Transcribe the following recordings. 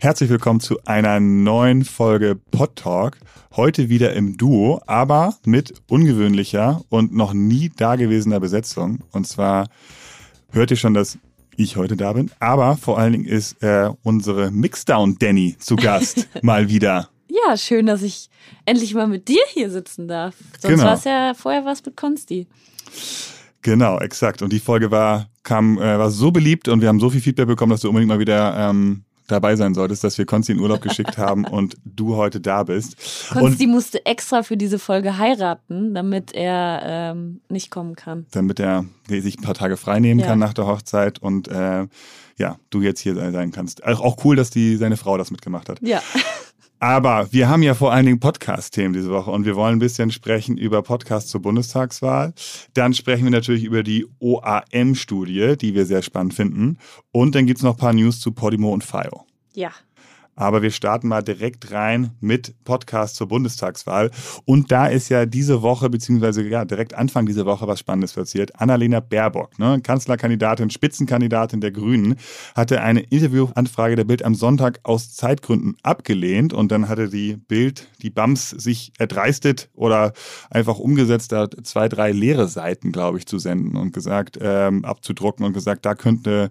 Herzlich willkommen zu einer neuen Folge Pod Talk. Heute wieder im Duo, aber mit ungewöhnlicher und noch nie dagewesener Besetzung. Und zwar hört ihr schon, dass ich heute da bin, aber vor allen Dingen ist äh, unsere Mixdown Danny zu Gast mal wieder. Ja, schön, dass ich endlich mal mit dir hier sitzen darf. Sonst Genau. war es ja vorher was mit Konsti. Genau, exakt. Und die Folge war kam äh, war so beliebt und wir haben so viel Feedback bekommen, dass du unbedingt mal wieder ähm, dabei sein solltest, dass wir Konsti in Urlaub geschickt haben und du heute da bist. Konsti musste extra für diese Folge heiraten, damit er ähm, nicht kommen kann. damit er sich ein paar Tage frei nehmen Ja. kann nach der Hochzeit und äh, ja, du jetzt hier sein kannst. Auch auch cool, dass die seine Frau das mitgemacht hat. Ja. Aber wir haben ja vor allen Dingen Podcast-Themen diese Woche und wir wollen ein bisschen sprechen über Podcasts zur Bundestagswahl. Dann sprechen wir natürlich über die OAM-Studie, die wir sehr spannend finden. Und dann gibt's noch ein paar News zu Podimo und FIO. Ja. Aber wir starten mal direkt rein mit Podcast zur Bundestagswahl. Und da ist ja diese Woche, beziehungsweise ja, direkt Anfang dieser Woche was Spannendes passiert. Annalena Baerbock, ne, Kanzlerkandidatin, Spitzenkandidatin der Grünen, hatte eine Interviewanfrage der Bild am Sonntag aus Zeitgründen abgelehnt. Und dann hatte die Bild, die BAMS, sich erdreistet oder einfach umgesetzt, da zwei, drei leere Seiten, glaube ich, zu senden und gesagt, ähm, abzudrucken und gesagt, da könnte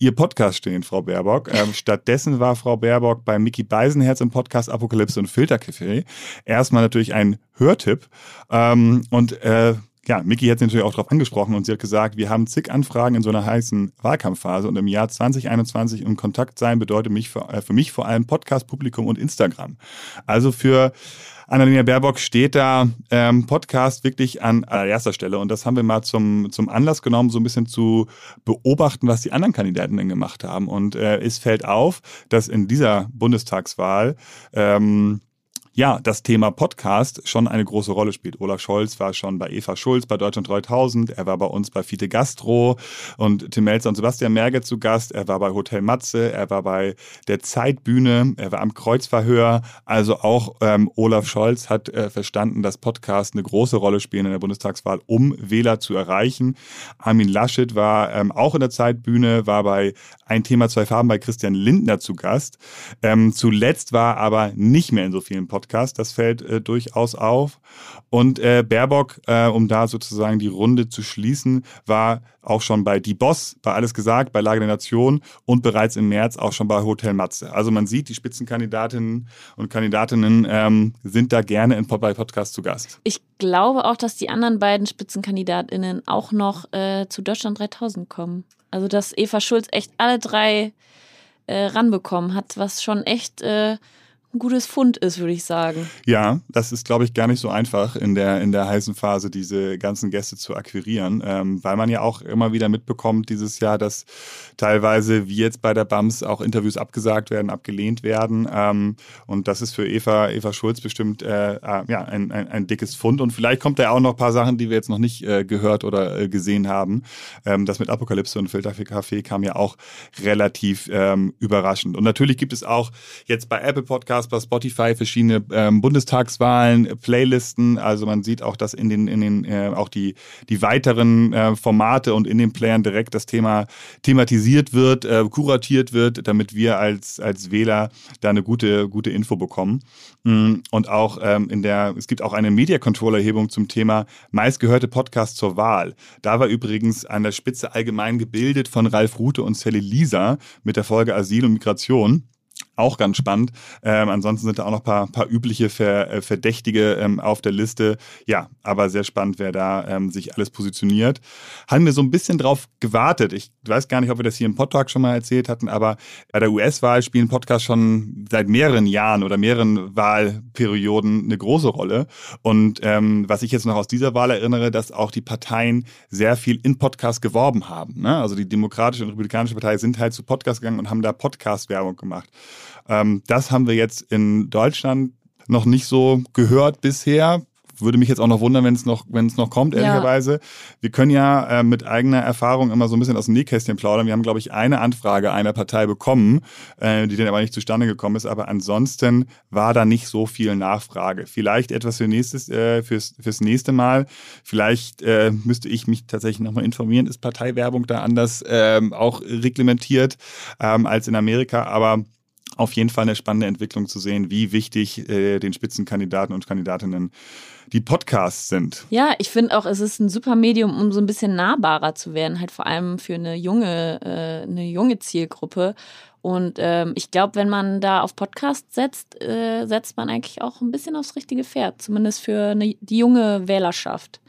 Ihr Podcast stehen, Frau Baerbock. Ähm, stattdessen war Frau Baerbock bei Mickey Beisenherz im Podcast Apokalypse und Filtercafé. Erstmal natürlich ein Hörtipp. Ähm, und äh, ja, Mickey hat sie natürlich auch darauf angesprochen und sie hat gesagt, wir haben zig Anfragen in so einer heißen Wahlkampfphase und im Jahr 2021 in Kontakt sein bedeutet mich für, äh, für mich vor allem Podcast, Publikum und Instagram. Also für Annalena Baerbock steht da ähm, Podcast wirklich an allererster Stelle. Und das haben wir mal zum, zum Anlass genommen, so ein bisschen zu beobachten, was die anderen Kandidaten denn gemacht haben. Und äh, es fällt auf, dass in dieser Bundestagswahl ähm, ja, das Thema Podcast schon eine große Rolle spielt. Olaf Scholz war schon bei Eva Schulz bei Deutschland 3000, er war bei uns bei Fiete Gastro und Tim Melzer und Sebastian Merge zu Gast, er war bei Hotel Matze, er war bei der Zeitbühne, er war am Kreuzverhör. Also auch ähm, Olaf Scholz hat äh, verstanden, dass Podcasts eine große Rolle spielen in der Bundestagswahl, um Wähler zu erreichen. Armin Laschet war ähm, auch in der Zeitbühne, war bei Ein Thema, zwei Farben bei Christian Lindner zu Gast. Ähm, zuletzt war aber nicht mehr in so vielen Podcasts. Das fällt äh, durchaus auf. Und äh, Baerbock, äh, um da sozusagen die Runde zu schließen, war auch schon bei Die Boss, bei Alles gesagt, bei Lage der Nation und bereits im März auch schon bei Hotel Matze. Also man sieht, die Spitzenkandidatinnen und Kandidatinnen ähm, sind da gerne in Pod- bei Podcasts zu Gast. Ich glaube auch, dass die anderen beiden SpitzenkandidatInnen auch noch äh, zu Deutschland 3000 kommen. Also, dass Eva Schulz echt alle drei äh, ranbekommen hat, was schon echt äh, ein gutes Fund ist, würde ich sagen. Ja, das ist, glaube ich, gar nicht so einfach in der, in der heißen Phase, diese ganzen Gäste zu akquirieren, ähm, weil man ja auch immer wieder mitbekommt dieses Jahr, dass teilweise, wie jetzt bei der BAMS, auch Interviews abgesagt werden, abgelehnt werden. Ähm, und das ist für Eva, Eva Schulz bestimmt äh, äh, ja, ein, ein, ein dickes Fund. Und vielleicht kommt da auch noch ein paar Sachen, die wir jetzt noch nicht äh, gehört oder äh, gesehen haben. Ähm, das mit Apokalypse und Filterkaffee kam ja auch relativ ähm, überraschend. Und natürlich gibt es auch jetzt bei Apple Podcasts, bei Spotify verschiedene ähm, Bundestagswahlen, Playlisten. Also man sieht auch, dass in den, in den äh, auch die, die weiteren äh, Formate und in den Playern direkt das Thema thematisiert wird, äh, kuratiert wird, damit wir als, als Wähler da eine gute, gute Info bekommen. Mm, Und auch ähm, in der, es gibt auch eine Media Control Erhebung zum Thema meistgehörte Podcasts zur Wahl. Da war übrigens an der Spitze allgemein gebildet von Ralf Rute und Sally Lisa mit der Folge Asyl und Migration. Auch ganz spannend. Ähm, ansonsten sind da auch noch ein paar, paar übliche Ver, äh, Verdächtige ähm, auf der Liste. Ja, aber sehr spannend, wer da ähm, sich alles positioniert. Haben wir so ein bisschen drauf gewartet. Ich weiß gar nicht, ob wir das hier im Podtalk schon mal erzählt hatten, aber bei der US-Wahl spielen Podcasts schon seit mehreren Jahren oder mehreren Wahlperioden eine große Rolle. Und ähm, was ich jetzt noch aus dieser Wahl erinnere, dass auch die Parteien sehr viel in Podcasts geworben haben. Ne? Also die Demokratische und Republikanische Partei sind halt zu Podcasts gegangen und haben da Podcast-Werbung gemacht. Ähm, das haben wir jetzt in Deutschland noch nicht so gehört bisher. Würde mich jetzt auch noch wundern, wenn es noch, wenn es noch kommt, Ja. ehrlicherweise. Wir können ja äh, mit eigener Erfahrung immer so ein bisschen aus dem Nähkästchen plaudern. Wir haben, glaube ich, eine Anfrage einer Partei bekommen, äh, die dann aber nicht zustande gekommen ist. Aber ansonsten war da nicht so viel Nachfrage. Vielleicht etwas für nächstes, äh, fürs, fürs nächste Mal. Vielleicht äh, müsste ich mich tatsächlich nochmal informieren. Ist Parteiwerbung da anders ähm, auch reglementiert ähm, als in Amerika? Aber auf jeden Fall eine spannende Entwicklung zu sehen, wie wichtig äh, den Spitzenkandidaten und Kandidatinnen die Podcasts sind. Ja, ich finde auch, es ist ein super Medium, um so ein bisschen nahbarer zu werden, halt vor allem für eine junge, äh, eine junge Zielgruppe. Und ähm, ich glaube, wenn man da auf Podcast setzt, äh, setzt man eigentlich auch ein bisschen aufs richtige Pferd, zumindest für eine, die junge Wählerschaft.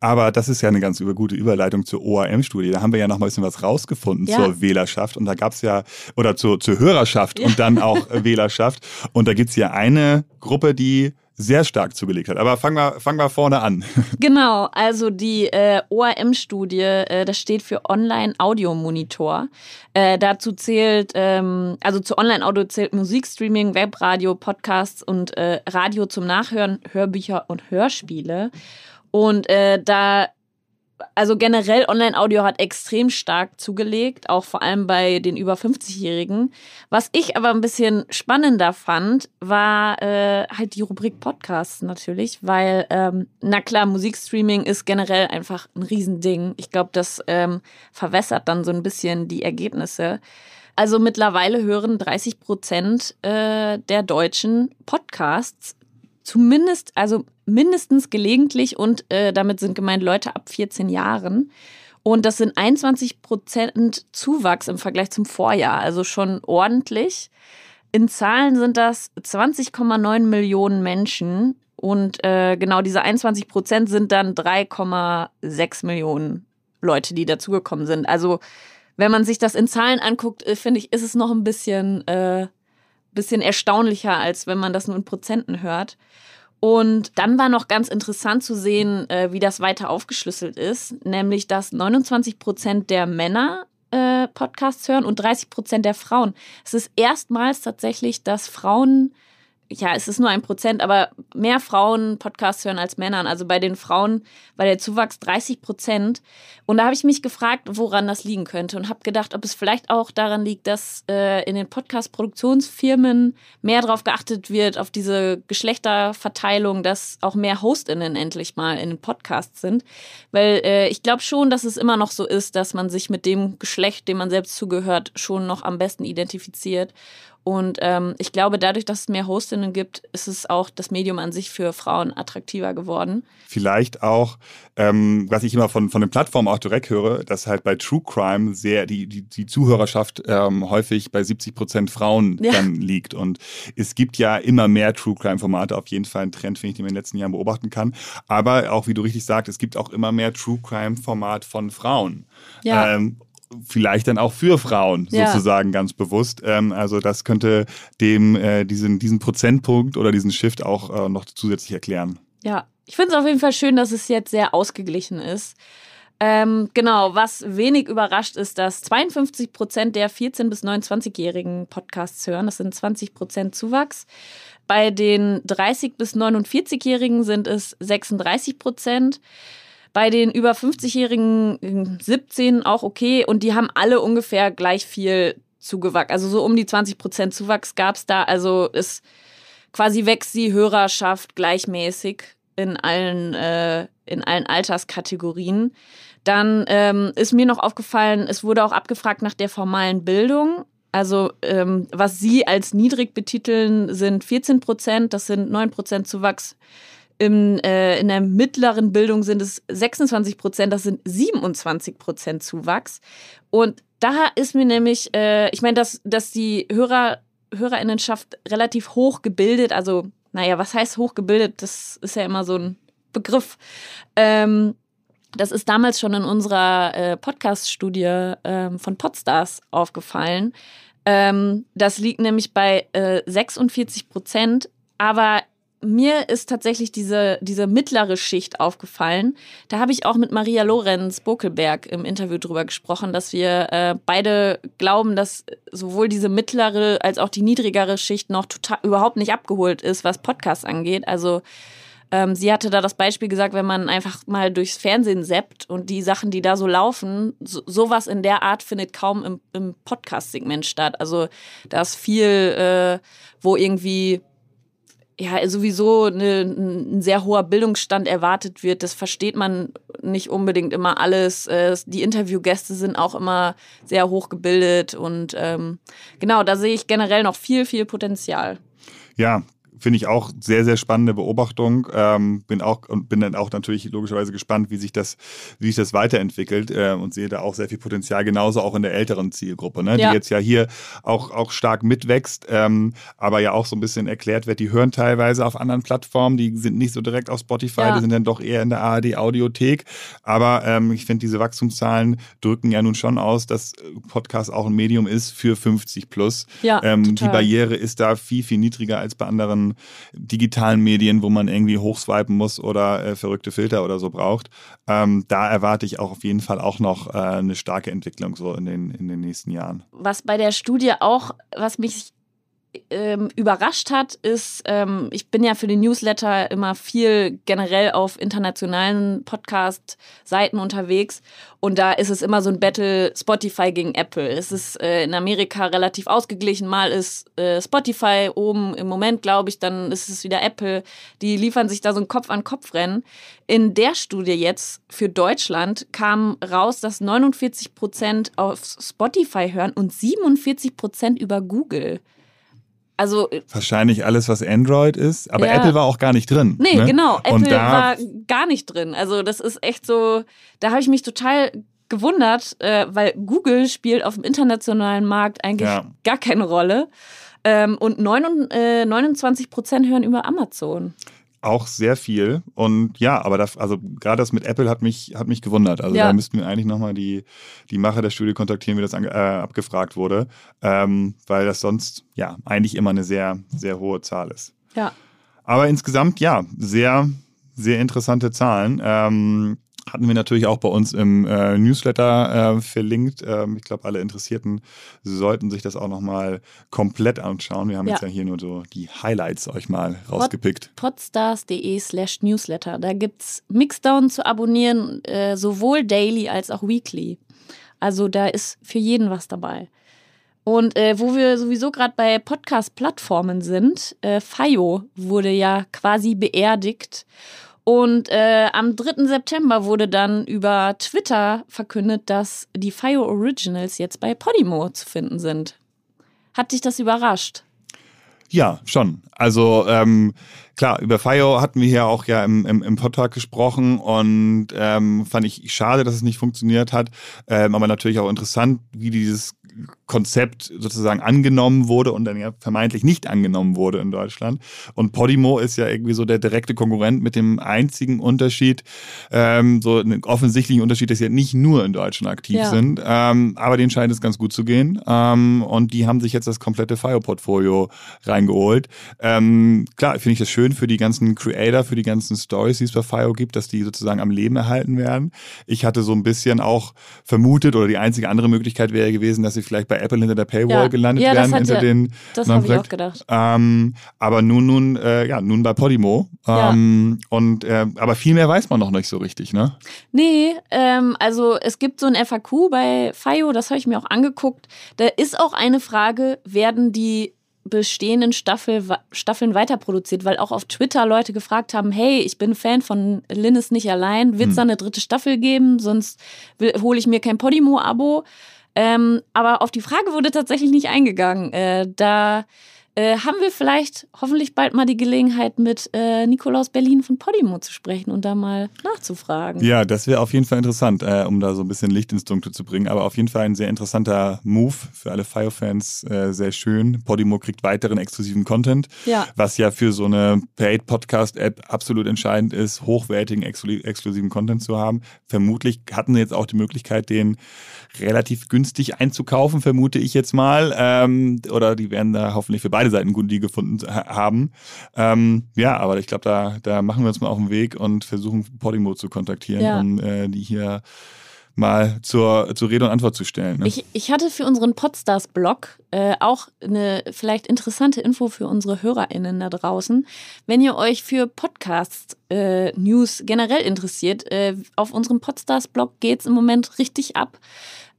Aber das ist ja eine ganz gute Überleitung zur OAM-Studie. Da haben wir ja noch mal ein bisschen was rausgefunden ja. zur Wählerschaft. Und da gab es ja, oder zur, zur Hörerschaft ja. und dann auch Wählerschaft. Und da gibt es ja eine Gruppe, die sehr stark zugelegt hat. Aber fangen wir, fangen wir vorne an. Genau, also die äh, ORM-Studie, äh, das steht für Online-Audio-Monitor. Äh, dazu zählt, ähm, also zu Online-Audio zählt Musikstreaming, Webradio, Podcasts und äh, Radio zum Nachhören, Hörbücher und Hörspiele. Und äh, da also generell Online-Audio hat extrem stark zugelegt, auch vor allem bei den über 50-Jährigen. Was ich aber ein bisschen spannender fand, war äh, halt die Rubrik Podcasts natürlich, weil, ähm, na klar, Musikstreaming ist generell einfach ein Riesending. Ich glaube, das ähm, verwässert dann so ein bisschen die Ergebnisse. Also mittlerweile hören 30 Prozent äh, der Deutschen Podcasts zumindest, also mindestens gelegentlich und äh, damit sind gemeint Leute ab 14 Jahren. Und das sind 21 Prozent Zuwachs im Vergleich zum Vorjahr, also schon ordentlich. In Zahlen sind das 20,9 Millionen Menschen und äh, genau diese 21 Prozent sind dann 3,6 Millionen Leute, die dazugekommen sind. Also wenn man sich das in Zahlen anguckt, äh, finde ich, ist es noch ein bisschen, äh, bisschen erstaunlicher, als wenn man das nur in Prozenten hört. Und dann war noch ganz interessant zu sehen, äh, wie das weiter aufgeschlüsselt ist, nämlich dass 29 Prozent der Männer äh, Podcasts hören und 30 Prozent der Frauen. Es ist erstmals tatsächlich, dass Frauen ja, es ist nur ein Prozent, aber mehr Frauen Podcasts hören als Männern. Also bei den Frauen war der Zuwachs 30 Prozent. Und da habe ich mich gefragt, woran das liegen könnte und habe gedacht, ob es vielleicht auch daran liegt, dass äh, in den Podcast-Produktionsfirmen mehr darauf geachtet wird, auf diese Geschlechterverteilung, dass auch mehr HostInnen endlich mal in den Podcasts sind. Weil äh, ich glaube schon, dass es immer noch so ist, dass man sich mit dem Geschlecht, dem man selbst zugehört, schon noch am besten identifiziert. Und ähm, ich glaube, dadurch, dass es mehr Hostinnen gibt, ist es auch das Medium an sich für Frauen attraktiver geworden. Vielleicht auch, ähm, was ich immer von, von den Plattformen auch direkt höre, dass halt bei True Crime sehr die, die, die Zuhörerschaft ähm, häufig bei 70 Prozent Frauen ja. dann liegt. Und es gibt ja immer mehr True Crime-Formate, auf jeden Fall ein Trend, den ich in den letzten Jahren beobachten kann. Aber auch, wie du richtig sagst, es gibt auch immer mehr True Crime-Format von Frauen. Ja. Vielleicht dann auch für Frauen ja. sozusagen ganz bewusst. Ähm, also das könnte dem äh, diesen, diesen Prozentpunkt oder diesen Shift auch äh, noch zusätzlich erklären. Ja, ich finde es auf jeden Fall schön, dass es jetzt sehr ausgeglichen ist. Ähm, genau, was wenig überrascht ist, dass 52 Prozent der 14- bis 29-jährigen Podcasts hören. Das sind 20 Prozent Zuwachs. Bei den 30- bis 49-jährigen sind es 36 Prozent. Bei den über 50-jährigen 17 auch okay und die haben alle ungefähr gleich viel zugewachsen. Also so um die 20 Prozent Zuwachs gab es da. Also ist quasi wächst die Hörerschaft gleichmäßig in allen, äh, in allen Alterskategorien. Dann ähm, ist mir noch aufgefallen, es wurde auch abgefragt nach der formalen Bildung. Also ähm, was Sie als niedrig betiteln, sind 14 Prozent, das sind 9 Prozent Zuwachs im, äh, in der mittleren Bildung sind es 26 Prozent, das sind 27 Prozent Zuwachs. Und da ist mir nämlich, äh, ich meine, dass, dass die Hörer, Hörerinnenschaft relativ hoch gebildet, also, naja, was heißt hoch gebildet? Das ist ja immer so ein Begriff. Ähm, das ist damals schon in unserer äh, Podcast-Studie ähm, von Podstars aufgefallen. Ähm, das liegt nämlich bei äh, 46 Prozent. Aber mir ist tatsächlich diese, diese mittlere Schicht aufgefallen. Da habe ich auch mit Maria Lorenz Bokelberg im Interview drüber gesprochen, dass wir äh, beide glauben, dass sowohl diese mittlere als auch die niedrigere Schicht noch total überhaupt nicht abgeholt ist, was Podcasts angeht. Also ähm, sie hatte da das Beispiel gesagt, wenn man einfach mal durchs Fernsehen seppt und die Sachen, die da so laufen, so, sowas in der Art findet kaum im, im Podcast-Segment statt. Also da ist viel, äh, wo irgendwie ja sowieso eine, ein sehr hoher Bildungsstand erwartet wird. Das versteht man nicht unbedingt immer alles. Äh, die Interviewgäste sind auch immer sehr hoch gebildet und ähm, genau, da sehe ich generell noch viel, viel Potenzial. Ja, finde ich auch sehr, sehr spannende Beobachtung. Ähm, bin auch und bin dann auch natürlich logischerweise gespannt, wie sich das, wie sich das weiterentwickelt äh, und sehe da auch sehr viel Potenzial, genauso auch in der älteren Zielgruppe, ne? Ja. die jetzt ja hier auch, auch stark mitwächst, ähm, aber ja auch so ein bisschen erklärt wird, die hören teilweise auf anderen Plattformen, die sind nicht so direkt auf Spotify, ja. die sind dann doch eher in der ARD Audiothek. Aber ähm, ich finde, diese Wachstumszahlen drücken ja nun schon aus, dass Podcast auch ein Medium ist für 50 plus. Ja, ähm, die Barriere ist da viel, viel niedriger als bei anderen digitalen Medien, wo man irgendwie hochswipen muss oder äh, verrückte Filter oder so braucht. Ähm, da erwarte ich auch auf jeden Fall auch noch äh, eine starke Entwicklung so in den, in den nächsten Jahren. Was bei der Studie auch, was mich ähm, überrascht hat, ist, ähm, ich bin ja für den Newsletter immer viel generell auf internationalen Podcast-Seiten unterwegs und da ist es immer so ein Battle Spotify gegen Apple. Es ist äh, in Amerika relativ ausgeglichen. Mal ist äh, Spotify oben im Moment, glaube ich, dann ist es wieder Apple. Die liefern sich da so ein Kopf-an-Kopf-Rennen. In der Studie jetzt für Deutschland kam raus, dass 49 Prozent auf Spotify hören und 47 Prozent über Google. Also äh, wahrscheinlich alles, was Android ist, aber ja. Apple war auch gar nicht drin. Nee, ne? genau, Apple war gar nicht drin. Also das ist echt so, da habe ich mich total gewundert, äh, weil Google spielt auf dem internationalen Markt eigentlich ja. gar keine Rolle. Ähm, und 9, äh, 29 Prozent hören über Amazon auch sehr viel. Und ja, aber das, also gerade das mit Apple hat mich, hat mich gewundert. Also ja. da müssten wir eigentlich nochmal die, die Macher der Studie kontaktieren, wie das äh, abgefragt wurde. Ähm, weil das sonst ja eigentlich immer eine sehr, sehr hohe Zahl ist. Ja. Aber insgesamt, ja, sehr, sehr interessante Zahlen. Ähm, hatten wir natürlich auch bei uns im äh, Newsletter äh, verlinkt. Ähm, ich glaube, alle Interessierten sollten sich das auch nochmal komplett anschauen. Wir haben ja. jetzt ja hier nur so die Highlights euch mal rausgepickt. podstars.de slash Newsletter. Da gibt es Mixdown zu abonnieren, äh, sowohl daily als auch weekly. Also da ist für jeden was dabei. Und äh, wo wir sowieso gerade bei Podcast-Plattformen sind, äh, FIO wurde ja quasi beerdigt. Und äh, am 3. September wurde dann über Twitter verkündet, dass die Fire Originals jetzt bei Podimo zu finden sind. Hat dich das überrascht? Ja, schon. Also ähm, klar, über FIO hatten wir hier auch ja im, im, im Podtag gesprochen und ähm, fand ich schade, dass es nicht funktioniert hat. Ähm, aber natürlich auch interessant, wie dieses Konzept sozusagen angenommen wurde und dann ja vermeintlich nicht angenommen wurde in Deutschland. Und Podimo ist ja irgendwie so der direkte Konkurrent mit dem einzigen Unterschied, ähm, so einen offensichtlichen Unterschied, dass sie ja nicht nur in Deutschland aktiv ja. sind, ähm, aber denen scheint es ganz gut zu gehen. Ähm, und die haben sich jetzt das komplette Fire-Portfolio reingeholt. Ähm, klar, finde ich das schön für die ganzen Creator, für die ganzen Stories, die es bei Fire gibt, dass die sozusagen am Leben erhalten werden. Ich hatte so ein bisschen auch vermutet, oder die einzige andere Möglichkeit wäre gewesen, dass sie vielleicht bei Apple hinter der Paywall ja. gelandet ja, werden, hinter den. Das habe ich auch gedacht. Ähm, aber nun, nun, äh, ja, nun bei Podimo. Ähm, ja. Und äh, aber viel mehr weiß man noch nicht so richtig, ne? Nee, ähm, also es gibt so ein FAQ bei FIO, das habe ich mir auch angeguckt. Da ist auch eine Frage, werden die bestehenden Staffel, Staffeln weiterproduziert, weil auch auf Twitter Leute gefragt haben, hey, ich bin Fan von Linus nicht allein, wird es hm. da eine dritte Staffel geben, sonst hole ich mir kein Podimo-Abo. Ähm, aber auf die Frage wurde tatsächlich nicht eingegangen. Äh, da äh, haben wir vielleicht hoffentlich bald mal die Gelegenheit, mit äh, Nikolaus Berlin von Podimo zu sprechen und da mal nachzufragen. Ja, das wäre auf jeden Fall interessant, äh, um da so ein bisschen Licht ins Dunkle zu bringen. Aber auf jeden Fall ein sehr interessanter Move für alle Fire-Fans. Äh, sehr schön. Podimo kriegt weiteren exklusiven Content, ja. was ja für so eine Paid-Podcast-App absolut entscheidend ist, hochwertigen, exklusiven Content zu haben. Vermutlich hatten sie jetzt auch die Möglichkeit, den relativ günstig einzukaufen, vermute ich jetzt mal. Ähm, oder die werden da hoffentlich für beide beide Seiten gute Deal gefunden haben. Ähm, ja, aber ich glaube, da, da machen wir uns mal auf den Weg und versuchen Podimo zu kontaktieren, ja. um äh, die hier mal zur, zur Rede und Antwort zu stellen. Ne? Ich, ich hatte für unseren Podstars-Blog äh, auch eine vielleicht interessante Info für unsere HörerInnen da draußen. Wenn ihr euch für Podcast-News äh, generell interessiert, äh, auf unserem Podstars-Blog geht es im Moment richtig ab.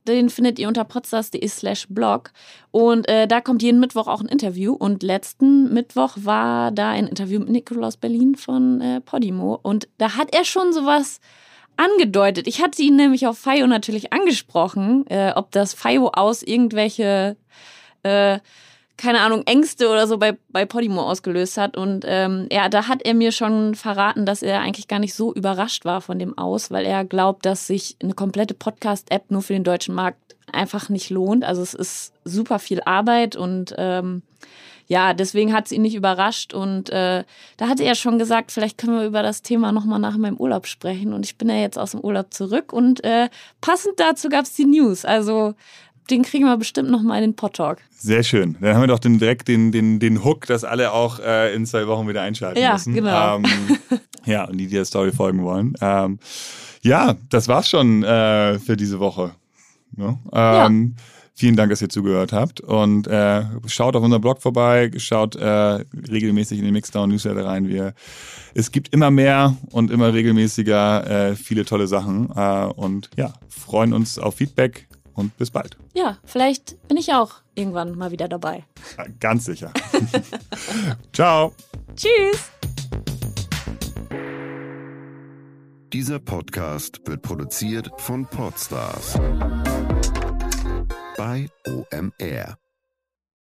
Den findet ihr unter podstars.de slash blog. Und äh, da kommt jeden Mittwoch auch ein Interview. Und letzten Mittwoch war da ein Interview mit Nikolaus Berlin von äh, Podimo. Und da hat er schon sowas angedeutet. Ich hatte ihn nämlich auf FIO natürlich angesprochen, äh, ob das FIO aus irgendwelche, äh, keine Ahnung, Ängste oder so bei, bei Podimo ausgelöst hat. Und ähm, ja, da hat er mir schon verraten, dass er eigentlich gar nicht so überrascht war von dem Aus, weil er glaubt, dass sich eine komplette Podcast-App nur für den deutschen Markt einfach nicht lohnt. Also es ist super viel Arbeit und ähm, ja, deswegen hat es ihn nicht überrascht. Und äh, da hatte er schon gesagt, vielleicht können wir über das Thema nochmal nach meinem Urlaub sprechen. Und ich bin ja jetzt aus dem Urlaub zurück und äh, passend dazu gab es die News. Also den kriegen wir bestimmt nochmal in den Podtalk. Sehr schön. Dann haben wir doch den, direkt den, den, den Hook, dass alle auch äh, in zwei Wochen wieder einschalten ja, müssen. Genau. Ähm, ja, und die, die der Story folgen wollen. Ähm, ja, das war's schon äh, für diese Woche. Ja, ähm, ja. Vielen Dank, dass ihr zugehört habt und äh, schaut auf unserem Blog vorbei, schaut äh, regelmäßig in den Mixdown Newsletter rein. Wir, es gibt immer mehr und immer regelmäßiger äh, viele tolle Sachen äh, und ja, freuen uns auf Feedback und bis bald. Ja, vielleicht bin ich auch irgendwann mal wieder dabei. Ja, ganz sicher. Ciao. Tschüss. Dieser Podcast wird produziert von Podstars bei OMR.